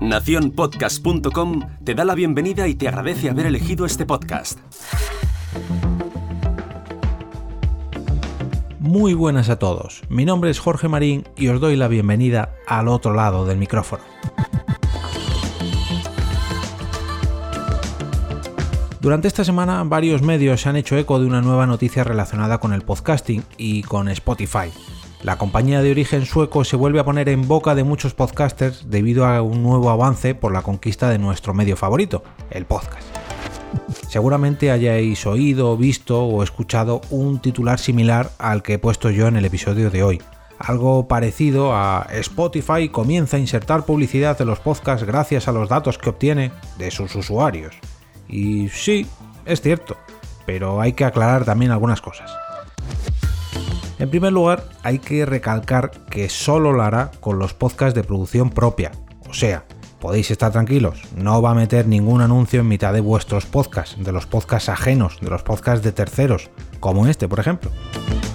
Naciónpodcast.com te da la bienvenida y te agradece haber elegido este podcast. Muy buenas a todos, mi nombre es Jorge Marín y os doy la bienvenida al otro lado del micrófono. Durante esta semana varios medios se han hecho eco de una nueva noticia relacionada con el podcasting y con Spotify. La compañía de origen sueco se vuelve a poner en boca de muchos podcasters debido a un nuevo avance por la conquista de nuestro medio favorito, el podcast. Seguramente hayáis oído, visto o escuchado un titular similar al que he puesto yo en el episodio de hoy. Algo parecido a Spotify comienza a insertar publicidad en los podcasts gracias a los datos que obtiene de sus usuarios. Y sí, es cierto, pero hay que aclarar también algunas cosas. En primer lugar, hay que recalcar que solo lo hará con los podcasts de producción propia, o sea, podéis estar tranquilos, no va a meter ningún anuncio en mitad de vuestros podcasts, de los podcasts ajenos, de los podcasts de terceros, como este, por ejemplo.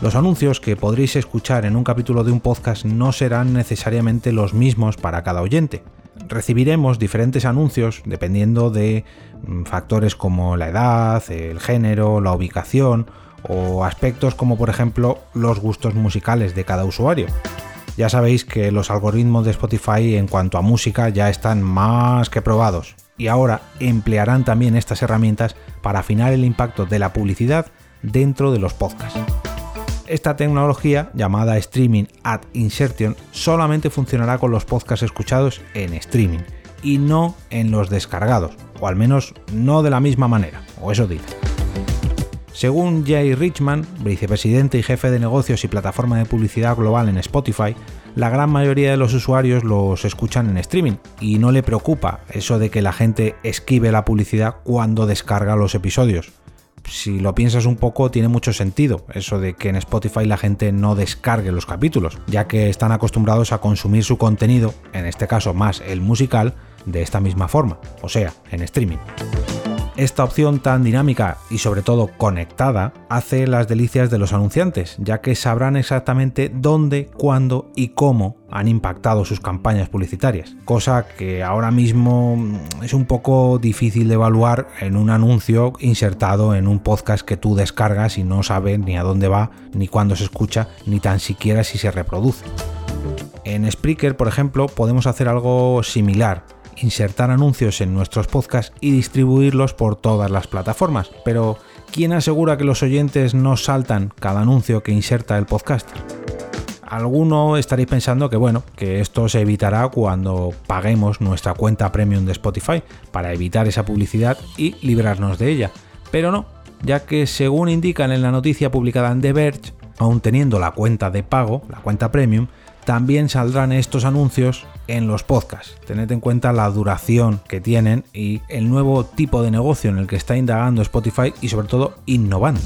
Los anuncios que podréis escuchar en un capítulo de un podcast no serán necesariamente los mismos para cada oyente. Recibiremos diferentes anuncios dependiendo de mm, factores como la edad, el género, la ubicación o aspectos como por ejemplo los gustos musicales de cada usuario. Ya sabéis que los algoritmos de Spotify en cuanto a música ya están más que probados y ahora emplearán también estas herramientas para afinar el impacto de la publicidad dentro de los podcasts. Esta tecnología, llamada Streaming Ad Insertion, solamente funcionará con los podcasts escuchados en streaming y no en los descargados, o al menos no de la misma manera, o eso dice. Según Jay Richman, vicepresidente y jefe de negocios y plataforma de publicidad global en Spotify, la gran mayoría de los usuarios los escuchan en streaming y no le preocupa eso de que la gente esquive la publicidad cuando descarga los episodios. Si lo piensas un poco, tiene mucho sentido eso de que en Spotify la gente no descargue los capítulos, ya que están acostumbrados a consumir su contenido, en este caso más el musical, de esta misma forma, o sea, en streaming. Esta opción tan dinámica y sobre todo conectada hace las delicias de los anunciantes, ya que sabrán exactamente dónde, cuándo y cómo han impactado sus campañas publicitarias, cosa que ahora mismo es un poco difícil de evaluar en un anuncio insertado en un podcast que tú descargas y no sabes ni a dónde va, ni cuándo se escucha, ni tan siquiera si se reproduce. En Spreaker, por ejemplo, podemos hacer algo similar, insertar anuncios en nuestros podcasts y distribuirlos por todas las plataformas. Pero, ¿quién asegura que los oyentes no saltan cada anuncio que inserta el podcast? Alguno estaréis pensando que bueno, que esto se evitará cuando paguemos nuestra cuenta premium de Spotify para evitar esa publicidad y librarnos de ella. Pero no, ya que según indican en la noticia publicada en The Verge, aún teniendo la cuenta de pago, la cuenta premium, también saldrán estos anuncios en los podcasts. Tened en cuenta la duración que tienen y el nuevo tipo de negocio en el que está indagando Spotify y sobre todo innovando.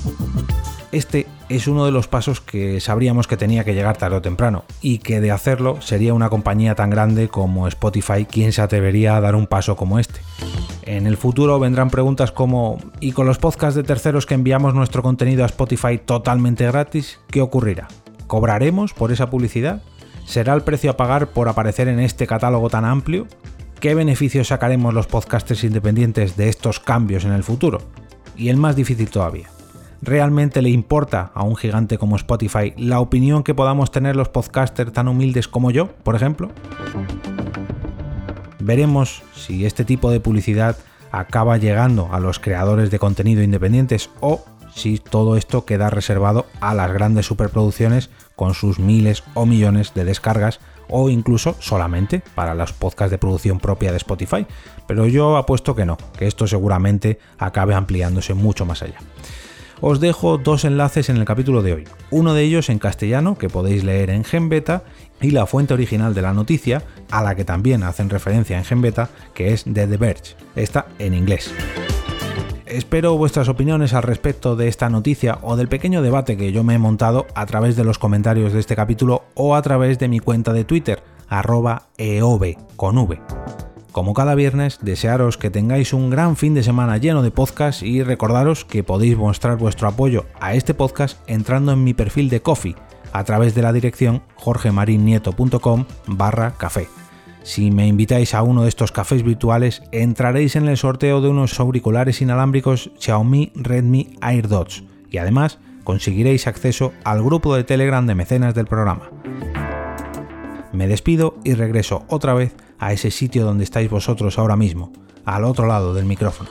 Este es uno de los pasos que sabríamos que tenía que llegar tarde o temprano y que de hacerlo sería una compañía tan grande como Spotify quien se atrevería a dar un paso como este. En el futuro vendrán preguntas como ¿y con los podcasts de terceros que enviamos nuestro contenido a Spotify totalmente gratis? ¿Qué ocurrirá? ¿Cobraremos por esa publicidad? ¿Será el precio a pagar por aparecer en este catálogo tan amplio? ¿Qué beneficios sacaremos los podcasters independientes de estos cambios en el futuro? Y el más difícil todavía. ¿Realmente le importa a un gigante como Spotify la opinión que podamos tener los podcasters tan humildes como yo, por ejemplo? Veremos si este tipo de publicidad acaba llegando a los creadores de contenido independientes o si todo esto queda reservado a las grandes superproducciones con sus miles o millones de descargas o incluso solamente para los podcasts de producción propia de Spotify. Pero yo apuesto que no, que esto seguramente acabe ampliándose mucho más allá. Os dejo dos enlaces en el capítulo de hoy, uno de ellos en castellano que podéis leer en GenBeta y la fuente original de la noticia, a la que también hacen referencia en GenBeta, que es The Verge, está en inglés. Espero vuestras opiniones al respecto de esta noticia o del pequeño debate que yo me he montado a través de los comentarios de este capítulo o a través de mi cuenta de Twitter, arroba eov con. Como cada viernes, desearos que tengáis un gran fin de semana lleno de podcasts y recordaros que podéis mostrar vuestro apoyo a este podcast entrando en mi perfil de Coffee, a través de la dirección jorgemarinieto.com barra café. Si me invitáis a uno de estos cafés virtuales, entraréis en el sorteo de unos auriculares inalámbricos Xiaomi Redmi AirDots y además conseguiréis acceso al grupo de Telegram de mecenas del programa. Me despido y regreso otra vez a ese sitio donde estáis vosotros ahora mismo, al otro lado del micrófono.